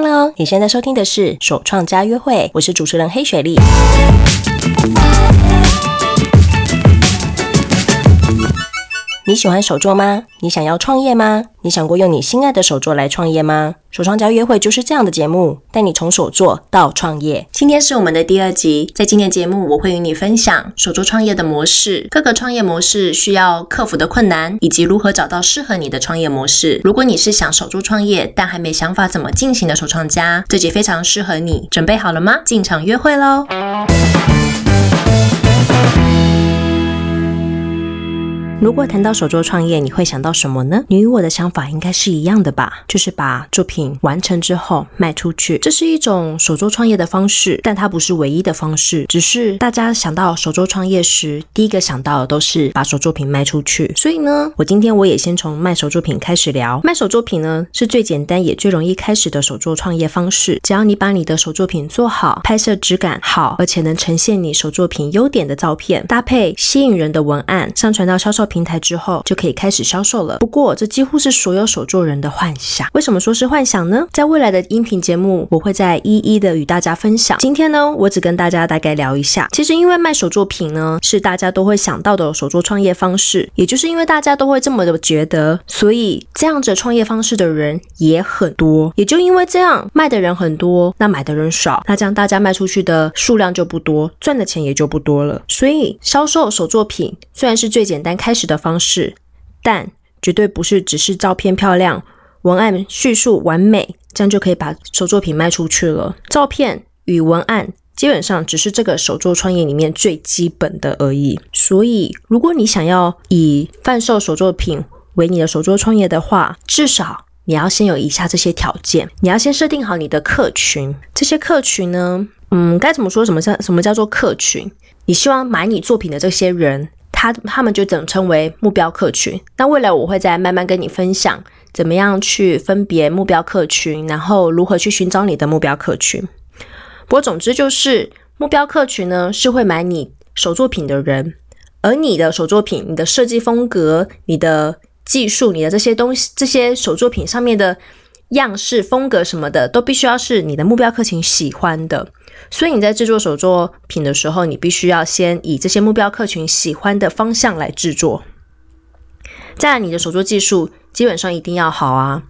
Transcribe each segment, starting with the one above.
Hello，你现在收听的是首创家约会，我是主持人黑雪莉。你喜欢手作吗？你想要创业吗？你想过用你心爱的手作来创业吗？手创家约会就是这样的节目，带你从手作到创业。今天是我们的第二集，在今天节目我会与你分享手作创业的模式，各个创业模式需要克服的困难，以及如何找到适合你的创业模式。如果你是想手作创业但还没想法怎么进行的手创家，这集非常适合你。准备好了吗？进场约会喽！如果谈到手作创业，你会想到什么呢？你与我的想法应该是一样的吧？就是把作品完成之后卖出去，这是一种手作创业的方式，但它不是唯一的方式。只是大家想到手作创业时，第一个想到的都是把手作品卖出去。所以呢，我今天我也先从卖手作品开始聊。卖手作品呢，是最简单也最容易开始的手作创业方式。只要你把你的手作品做好，拍摄质感好，而且能呈现你手作品优点的照片，搭配吸引人的文案，上传到销售平台之后就可以开始销售了。不过，这几乎是所有手作人的幻想。为什么说是幻想呢？在未来的音频节目，我会再一一的与大家分享。今天呢，我只跟大家大概聊一下。其实，因为卖手作品呢，是大家都会想到的手作创业方式。也就是因为大家都会这么的觉得，所以这样子创业方式的人也很多。也就因为这样，卖的人很多，那买的人少，那这样大家卖出去的数量就不多，赚的钱也就不多了。所以，销售手作品虽然是最简单开始的方式。但绝对不是只是照片漂亮、文案叙述完美，这样就可以把手作品卖出去了。照片与文案基本上只是这个手作创业里面最基本的而已。所以，如果你想要以贩售手作品为你的手作创业的话，至少你要先有以下这些条件：你要先设定好你的客群。这些客群呢，嗯，该怎么说？什么叫什么叫做客群？你希望买你作品的这些人。他他们就怎么称为目标客群？那未来我会再慢慢跟你分享，怎么样去分别目标客群，然后如何去寻找你的目标客群。不过总之就是，目标客群呢是会买你手作品的人，而你的手作品、你的设计风格、你的技术、你的这些东西、这些手作品上面的样式、风格什么的，都必须要是你的目标客群喜欢的。所以你在制作手作品的时候，你必须要先以这些目标客群喜欢的方向来制作。再，你的手作技术基本上一定要好啊！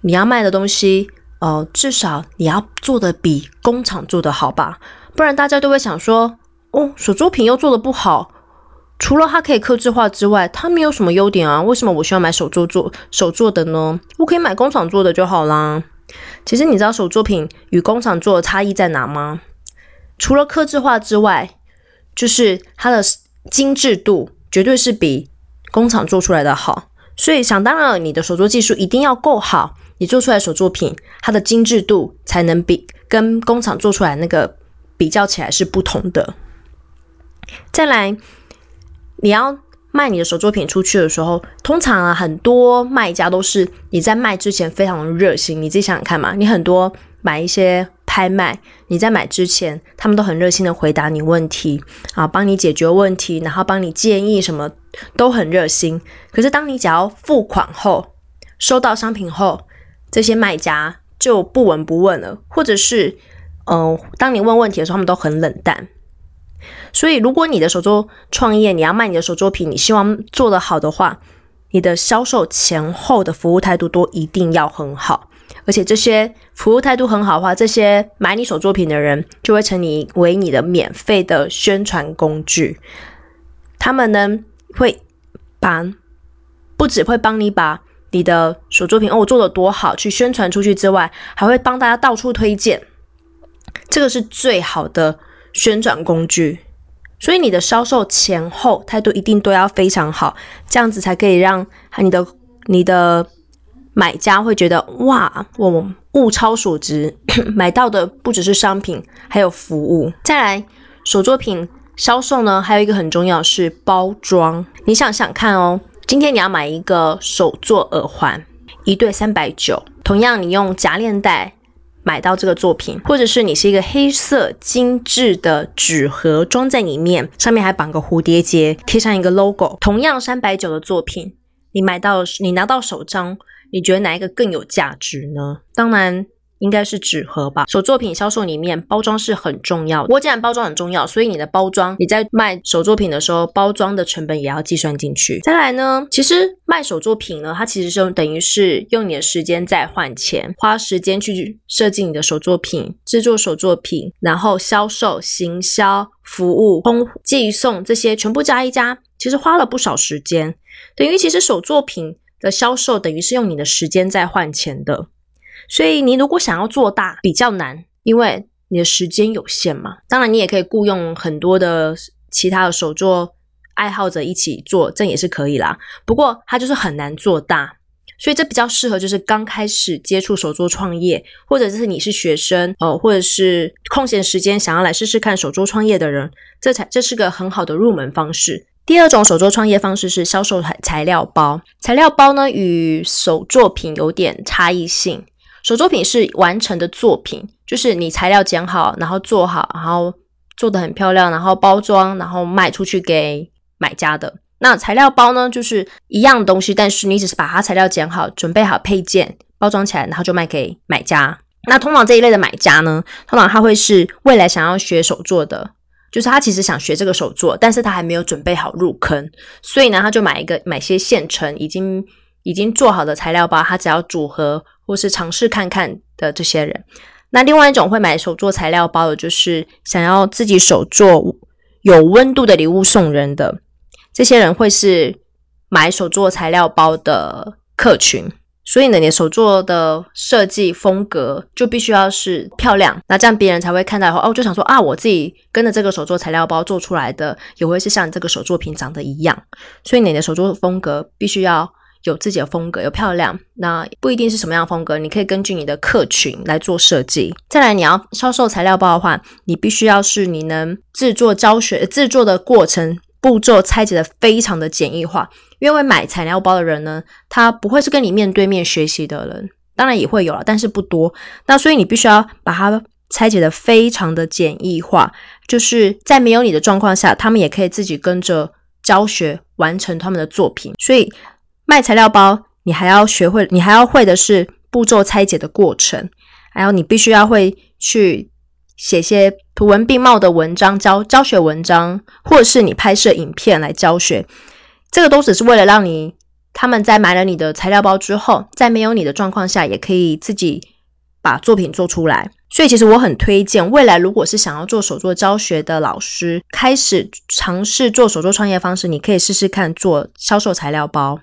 你要卖的东西，呃，至少你要做的比工厂做的好吧？不然大家都会想说，哦，手作品又做的不好，除了它可以客制化之外，它没有什么优点啊？为什么我需要买手作做手做的呢？我可以买工厂做的就好啦。其实你知道手作品与工厂做的差异在哪吗？除了刻制化之外，就是它的精致度绝对是比工厂做出来的好。所以想当然，你的手作技术一定要够好，你做出来手作品它的精致度才能比跟工厂做出来那个比较起来是不同的。再来，你要。卖你的手作品出去的时候，通常啊，很多卖家都是你在卖之前非常的热心。你自己想想看嘛，你很多买一些拍卖，你在买之前，他们都很热心的回答你问题啊，帮你解决问题，然后帮你建议什么，都很热心。可是当你只要付款后，收到商品后，这些卖家就不闻不问了，或者是，嗯、呃，当你问问题的时候，他们都很冷淡。所以，如果你的手作创业，你要卖你的手作品，你希望做得好的话，你的销售前后的服务态度都一定要很好。而且，这些服务态度很好的话，这些买你手作品的人就会成你为你的免费的宣传工具。他们呢，会把不只会帮你把你的手作品哦我做得多好去宣传出去之外，还会帮大家到处推荐。这个是最好的。宣传工具，所以你的销售前后态度一定都要非常好，这样子才可以让你的你的买家会觉得哇，我物超所值，买到的不只是商品，还有服务。再来，手作品销售呢，还有一个很重要是包装。你想想看哦，今天你要买一个手作耳环，一对三百九，同样你用夹链袋。买到这个作品，或者是你是一个黑色精致的纸盒装在里面，上面还绑个蝴蝶结，贴上一个 logo，同样三百九的作品，你买到你拿到手张，你觉得哪一个更有价值呢？当然，应该是纸盒吧。手作品销售里面，包装是很重要的。不过既然包装很重要，所以你的包装，你在卖手作品的时候，包装的成本也要计算进去。再来呢，其实卖手作品呢，它其实是等于是用你的时间在换钱，花时间去设计你的手作品，制作手作品，然后销售、行销、服务、通寄送这些全部加一加，其实花了不少时间。等于其实手作品的销售等于是用你的时间在换钱的。所以你如果想要做大，比较难，因为你的时间有限嘛。当然，你也可以雇佣很多的其他的手作爱好者一起做，这也是可以啦。不过它就是很难做大，所以这比较适合就是刚开始接触手作创业，或者是你是学生哦，或者是空闲时间想要来试试看手作创业的人，这才这是个很好的入门方式。第二种手作创业方式是销售材材料包，材料包呢与手作品有点差异性。手作品是完成的作品，就是你材料剪好，然后做好，然后做得很漂亮，然后包装，然后卖出去给买家的。那材料包呢，就是一样东西，但是你只是把它材料剪好，准备好配件，包装起来，然后就卖给买家。那通常这一类的买家呢，通常他会是未来想要学手作的，就是他其实想学这个手作，但是他还没有准备好入坑，所以呢，他就买一个买些现成已经已经做好的材料包，他只要组合。或是尝试看看的这些人，那另外一种会买手作材料包的，就是想要自己手做有温度的礼物送人的，这些人会是买手作材料包的客群。所以呢，你手作的设计风格就必须要是漂亮，那这样别人才会看到以后哦，就想说啊，我自己跟着这个手作材料包做出来的，也会是像这个手作品长得一样。所以你的手作风格必须要。有自己的风格，有漂亮，那不一定是什么样的风格，你可以根据你的客群来做设计。再来，你要销售材料包的话，你必须要是你能制作教学制作的过程步骤拆解的非常的简易化，因为买材料包的人呢，他不会是跟你面对面学习的人，当然也会有了，但是不多。那所以你必须要把它拆解的非常的简易化，就是在没有你的状况下，他们也可以自己跟着教学完成他们的作品，所以。卖材料包，你还要学会，你还要会的是步骤拆解的过程，还有你必须要会去写些图文并茂的文章，教教学文章，或者是你拍摄影片来教学。这个都只是为了让你他们在买了你的材料包之后，在没有你的状况下，也可以自己把作品做出来。所以，其实我很推荐未来如果是想要做手作教学的老师，开始尝试做手作创业方式，你可以试试看做销售材料包。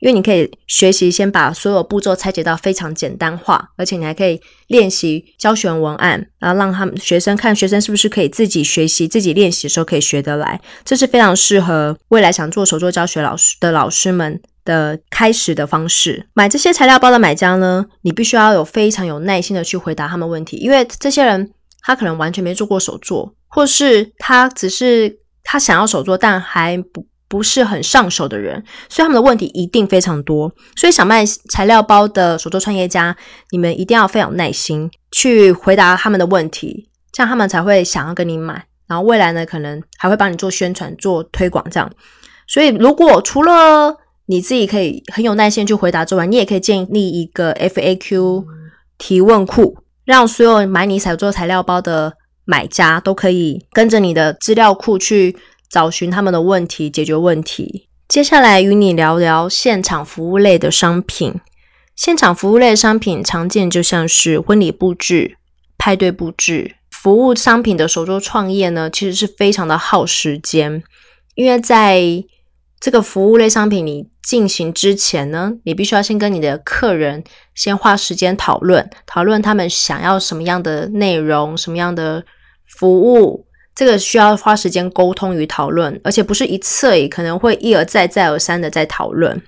因为你可以学习先把所有步骤拆解到非常简单化，而且你还可以练习教学文案，然后让他们学生看学生是不是可以自己学习、自己练习的时候可以学得来。这是非常适合未来想做手作教学老师的老师们的开始的方式。买这些材料包的买家呢，你必须要有非常有耐心的去回答他们问题，因为这些人他可能完全没做过手作，或是他只是他想要手作，但还不。不是很上手的人，所以他们的问题一定非常多。所以想卖材料包的手作创业家，你们一定要非常耐心去回答他们的问题，这样他们才会想要跟你买。然后未来呢，可能还会帮你做宣传、做推广这样。所以，如果除了你自己可以很有耐心去回答之外，你也可以建立一个 FAQ 提问库，让所有买你手作材料包的买家都可以跟着你的资料库去。找寻他们的问题，解决问题。接下来与你聊聊现场服务类的商品。现场服务类商品常见就像是婚礼布置、派对布置。服务商品的手作创业呢，其实是非常的耗时间，因为在这个服务类商品你进行之前呢，你必须要先跟你的客人先花时间讨论，讨论他们想要什么样的内容，什么样的服务。这个需要花时间沟通与讨论，而且不是一次而已，可能会一而再、再而三的在讨论。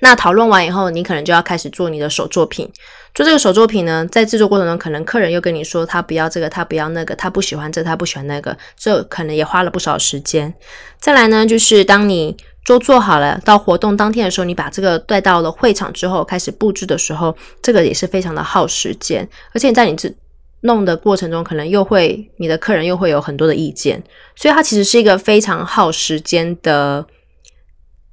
那讨论完以后，你可能就要开始做你的手作品。做这个手作品呢，在制作过程中，可能客人又跟你说他不要这个，他不要那个，他不喜欢这个，他不喜欢那个，这可能也花了不少时间。再来呢，就是当你都做好了，到活动当天的时候，你把这个带到了会场之后，开始布置的时候，这个也是非常的耗时间，而且在你这。弄的过程中，可能又会你的客人又会有很多的意见，所以它其实是一个非常耗时间的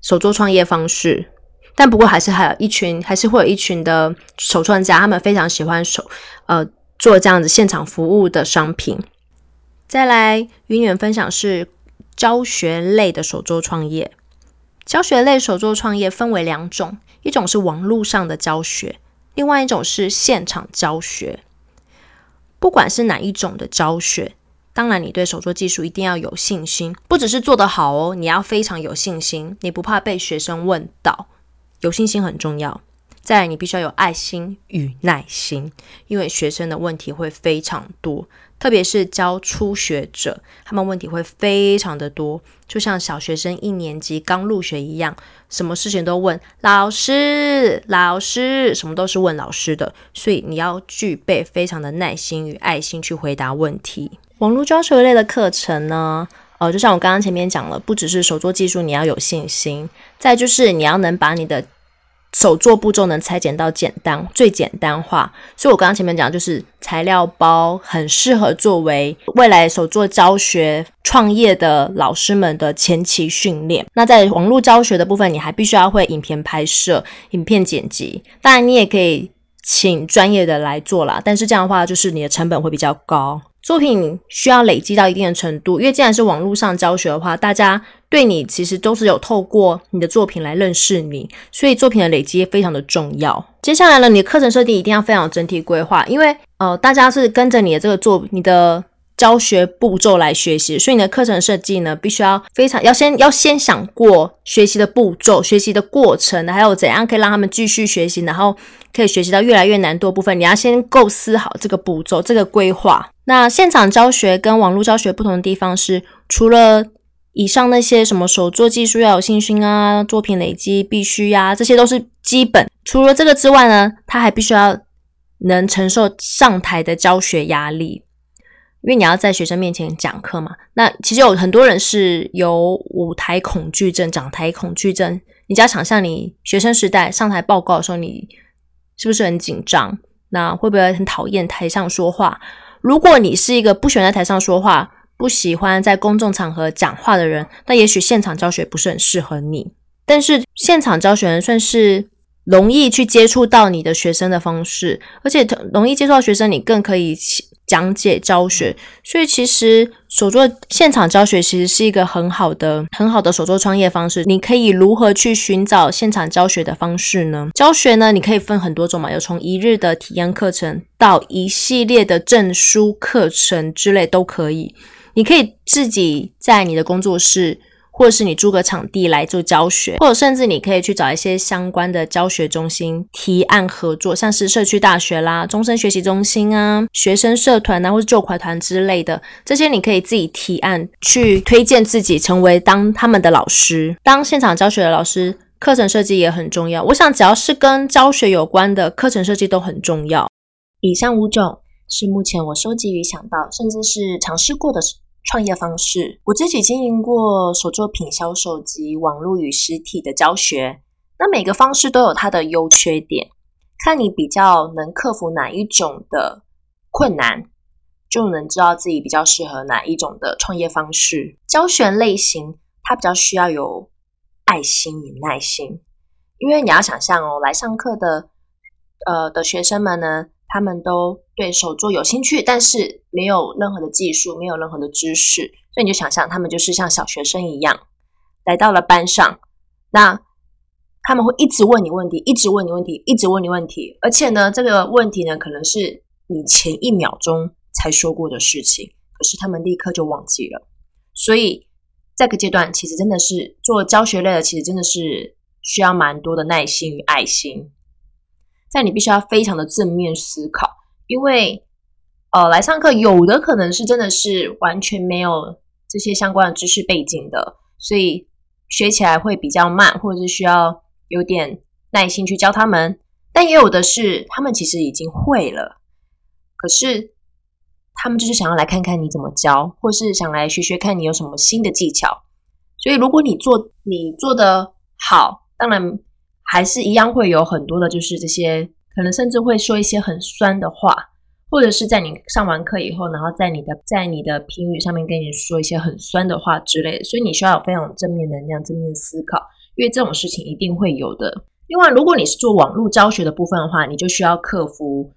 手作创业方式。但不过还是还有一群，还是会有一群的手创家，他们非常喜欢手呃做这样子现场服务的商品。再来与你们分享是教学类的手作创业。教学类手作创业分为两种，一种是网络上的教学，另外一种是现场教学。不管是哪一种的教学，当然你对手作技术一定要有信心，不只是做得好哦，你要非常有信心，你不怕被学生问到。有信心很重要，再你必须要有爱心与耐心，因为学生的问题会非常多，特别是教初学者，他们问题会非常的多，就像小学生一年级刚入学一样，什么事情都问老师，老师，什么都是问老师的，所以你要具备非常的耐心与爱心去回答问题。网络教学类的课程呢？呃，就像我刚刚前面讲了，不只是手作技术，你要有信心，再就是你要能把你的手作步骤能裁剪到简单，最简单化。所以我刚刚前面讲，就是材料包很适合作为未来手作教学创业的老师们的前期训练。那在网络教学的部分，你还必须要会影片拍摄、影片剪辑。当然，你也可以请专业的来做啦，但是这样的话，就是你的成本会比较高。作品需要累积到一定的程度，因为既然是网络上教学的话，大家对你其实都是有透过你的作品来认识你，所以作品的累积非常的重要。接下来呢，你的课程设定一定要非常整体规划，因为呃，大家是跟着你的这个作你的教学步骤来学习，所以你的课程设计呢，必须要非常要先要先想过学习的步骤、学习的过程，还有怎样可以让他们继续学习，然后可以学习到越来越难度的部分，你要先构思好这个步骤、这个规划。那现场教学跟网络教学不同的地方是，除了以上那些什么手作技术要有信心啊，作品累积必须呀、啊，这些都是基本。除了这个之外呢，他还必须要能承受上台的教学压力，因为你要在学生面前讲课嘛。那其实有很多人是有舞台恐惧症、讲台恐惧症。你只要想象你学生时代上台报告的时候，你是不是很紧张？那会不会很讨厌台上说话？如果你是一个不喜欢在台上说话、不喜欢在公众场合讲话的人，那也许现场教学不是很适合你。但是现场教学算是容易去接触到你的学生的方式，而且容易接触到学生，你更可以讲解教学。所以其实手作现场教学其实是一个很好的、很好的手作创业方式。你可以如何去寻找现场教学的方式呢？教学呢，你可以分很多种嘛，有从一日的体验课程到一系列的证书课程之类都可以。你可以自己在你的工作室。或者是你租个场地来做教学，或者甚至你可以去找一些相关的教学中心提案合作，像是社区大学啦、终身学习中心啊、学生社团啊，或是救国团之类的，这些你可以自己提案去推荐自己成为当他们的老师，当现场教学的老师。课程设计也很重要，我想只要是跟教学有关的课程设计都很重要。以上五种是目前我收集与想到，甚至是尝试过的。创业方式，我自己经营过手作品销售及网络与实体的教学。那每个方式都有它的优缺点，看你比较能克服哪一种的困难，就能知道自己比较适合哪一种的创业方式。教学类型它比较需要有爱心与耐心，因为你要想象哦，来上课的呃的学生们呢。他们都对手作有兴趣，但是没有任何的技术，没有任何的知识，所以你就想象他们就是像小学生一样来到了班上，那他们会一直问你问题，一直问你问题，一直问你问题，而且呢，这个问题呢，可能是你前一秒钟才说过的事情，可是他们立刻就忘记了。所以这个阶段其实真的是做教学类的，其实真的是需要蛮多的耐心与爱心。但你必须要非常的正面思考，因为呃，来上课有的可能是真的是完全没有这些相关的知识背景的，所以学起来会比较慢，或者是需要有点耐心去教他们。但也有的是他们其实已经会了，可是他们就是想要来看看你怎么教，或是想来学学看你有什么新的技巧。所以如果你做你做的好，当然。还是一样会有很多的，就是这些可能甚至会说一些很酸的话，或者是在你上完课以后，然后在你的在你的评语上面跟你说一些很酸的话之类的。所以你需要有非常正面能量、正面思考，因为这种事情一定会有的。另外，如果你是做网络教学的部分的话，你就需要克服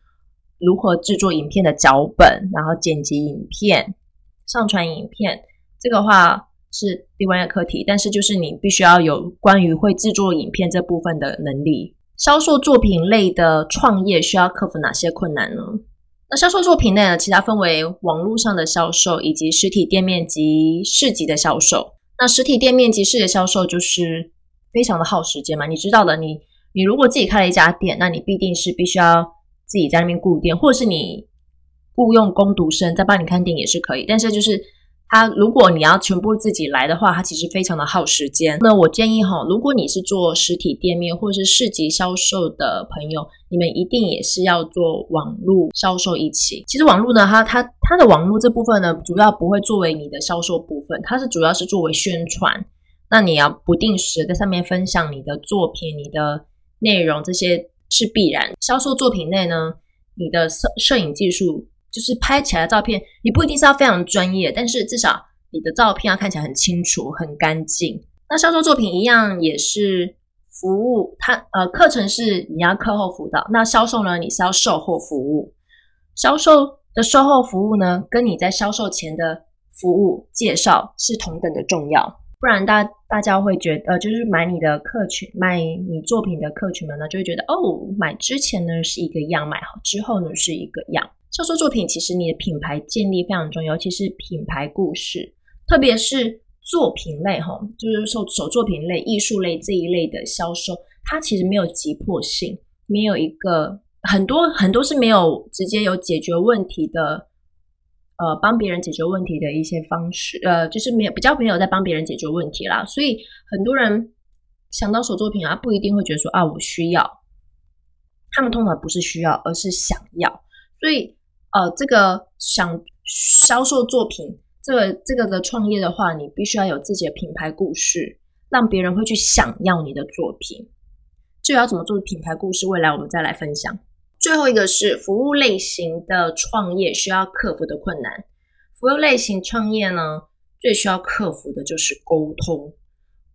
如何制作影片的脚本，然后剪辑影片、上传影片。这个话是另外一个课题，但是就是你必须要有关于会制作影片这部分的能力。销售作品类的创业需要克服哪些困难呢？那销售作品类呢，其他分为网络上的销售以及实体店面及市集的销售。那实体店面及市集销售就是非常的耗时间嘛，你知道的，你你如果自己开了一家店，那你必定是必须要自己在那边顾店，或者是你雇佣工读生在帮你看店也是可以，但是就是。它如果你要全部自己来的话，它其实非常的耗时间。那我建议哈，如果你是做实体店面或者是市集销售的朋友，你们一定也是要做网络销售一起。其实网络呢，它它它的网络这部分呢，主要不会作为你的销售部分，它是主要是作为宣传。那你要不定时在上面分享你的作品、你的内容，这些是必然。销售作品内呢，你的摄摄影技术。就是拍起来的照片，你不一定是要非常专业，但是至少你的照片要看起来很清楚、很干净。那销售作品一样也是服务，它呃课程是你要课后辅导，那销售呢，你是要售后服务。销售的售后服务呢，跟你在销售前的服务介绍是同等的重要，不然大大家会觉得呃，就是买你的客群、买你作品的客群们呢，就会觉得哦，买之前呢是一个样，买好之后呢是一个样。销售作品其实你的品牌建立非常重要，尤其是品牌故事，特别是作品类哈，就是说手作品类、艺术类这一类的销售，它其实没有急迫性，没有一个很多很多是没有直接有解决问题的，呃，帮别人解决问题的一些方式，呃，就是没有比较没有在帮别人解决问题啦，所以很多人想到手作品啊，不一定会觉得说啊我需要，他们通常不是需要，而是想要，所以。呃，这个想销售作品，这个这个的创业的话，你必须要有自己的品牌故事，让别人会去想要你的作品。至于要怎么做品牌故事？未来我们再来分享。最后一个是服务类型的创业需要克服的困难。服务类型创业呢，最需要克服的就是沟通，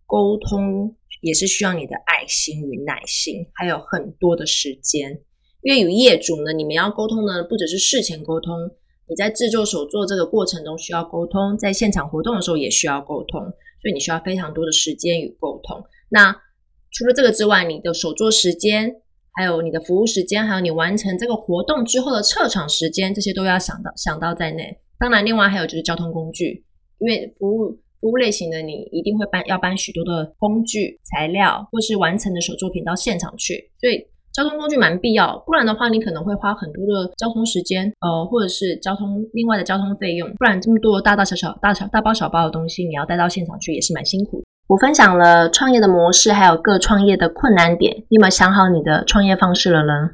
沟通也是需要你的爱心与耐心，还有很多的时间。因为与业主呢，你们要沟通呢，不只是事前沟通，你在制作手作这个过程中需要沟通，在现场活动的时候也需要沟通，所以你需要非常多的时间与沟通。那除了这个之外，你的手作时间，还有你的服务时间，还有你完成这个活动之后的撤场时间，这些都要想到想到在内。当然，另外还有就是交通工具，因为服务服务类型的你一定会搬要搬许多的工具、材料，或是完成的手作品到现场去，所以。交通工具蛮必要，不然的话，你可能会花很多的交通时间，呃，或者是交通另外的交通费用。不然这么多大大小小、大小大包小包的东西，你要带到现场去也是蛮辛苦的。我分享了创业的模式，还有各创业的困难点，你有没有想好你的创业方式了呢？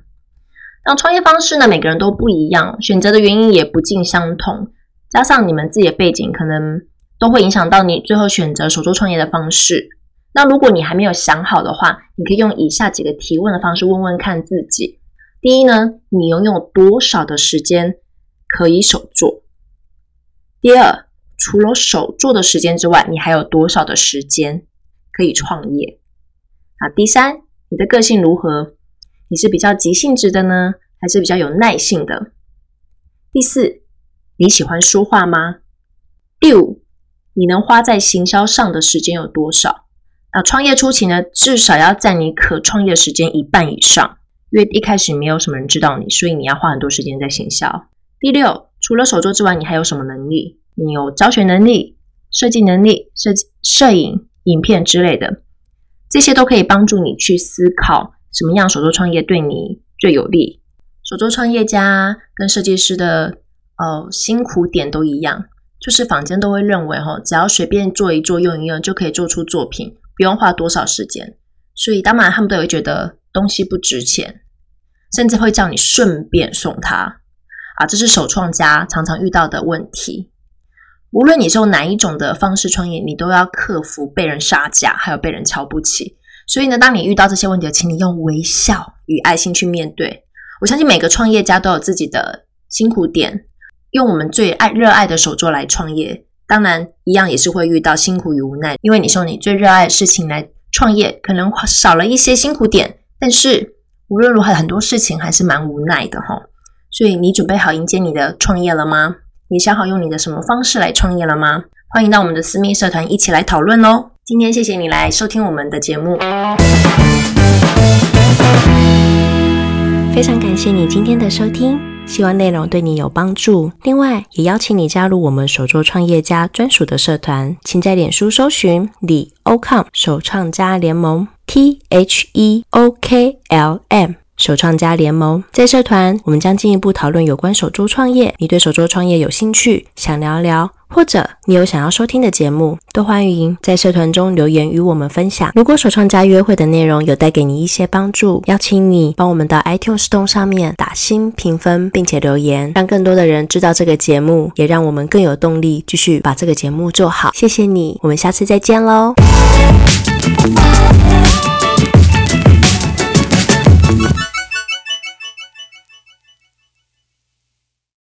那创业方式呢，每个人都不一样，选择的原因也不尽相同，加上你们自己的背景，可能都会影响到你最后选择所做创业的方式。那如果你还没有想好的话，你可以用以下几个提问的方式问问看自己。第一呢，你拥有多少的时间可以手作？第二，除了手作的时间之外，你还有多少的时间可以创业？啊，第三，你的个性如何？你是比较急性子的呢，还是比较有耐性的？第四，你喜欢说话吗？第五，你能花在行销上的时间有多少？那创业初期呢，至少要占你可创业时间一半以上，因为一开始没有什么人知道你，所以你要花很多时间在行销。第六，除了手作之外，你还有什么能力？你有教学能力、设计能力、设计、摄影、影片之类的，这些都可以帮助你去思考什么样手作创业对你最有利。手作创业家跟设计师的呃辛苦点都一样，就是坊间都会认为哈，只要随便做一做、用一用就可以做出作品。不用花多少时间，所以当然他们都会觉得东西不值钱，甚至会叫你顺便送他啊！这是手创家常常遇到的问题。无论你是用哪一种的方式创业，你都要克服被人杀价，还有被人瞧不起。所以呢，当你遇到这些问题，请你用微笑与爱心去面对。我相信每个创业家都有自己的辛苦点，用我们最爱热爱的手作来创业。当然，一样也是会遇到辛苦与无奈，因为你说你最热爱的事情来创业可能少了一些辛苦点，但是无论如何，很多事情还是蛮无奈的哈。所以你准备好迎接你的创业了吗？你想好用你的什么方式来创业了吗？欢迎到我们的私密社团一起来讨论哦。今天谢谢你来收听我们的节目，非常感谢你今天的收听。希望内容对你有帮助。另外，也邀请你加入我们手作创业家专属的社团，请在脸书搜寻李欧康首创家联盟 （T H E O K L M）。手创家联盟在社团，我们将进一步讨论有关手作创业。你对手作创业有兴趣，想聊聊，或者你有想要收听的节目，都欢迎在社团中留言与我们分享。如果手创家约会的内容有带给你一些帮助，邀请你帮我们到 iTunes Store 上面打星评分，并且留言，让更多的人知道这个节目，也让我们更有动力继续把这个节目做好。谢谢你，我们下次再见喽。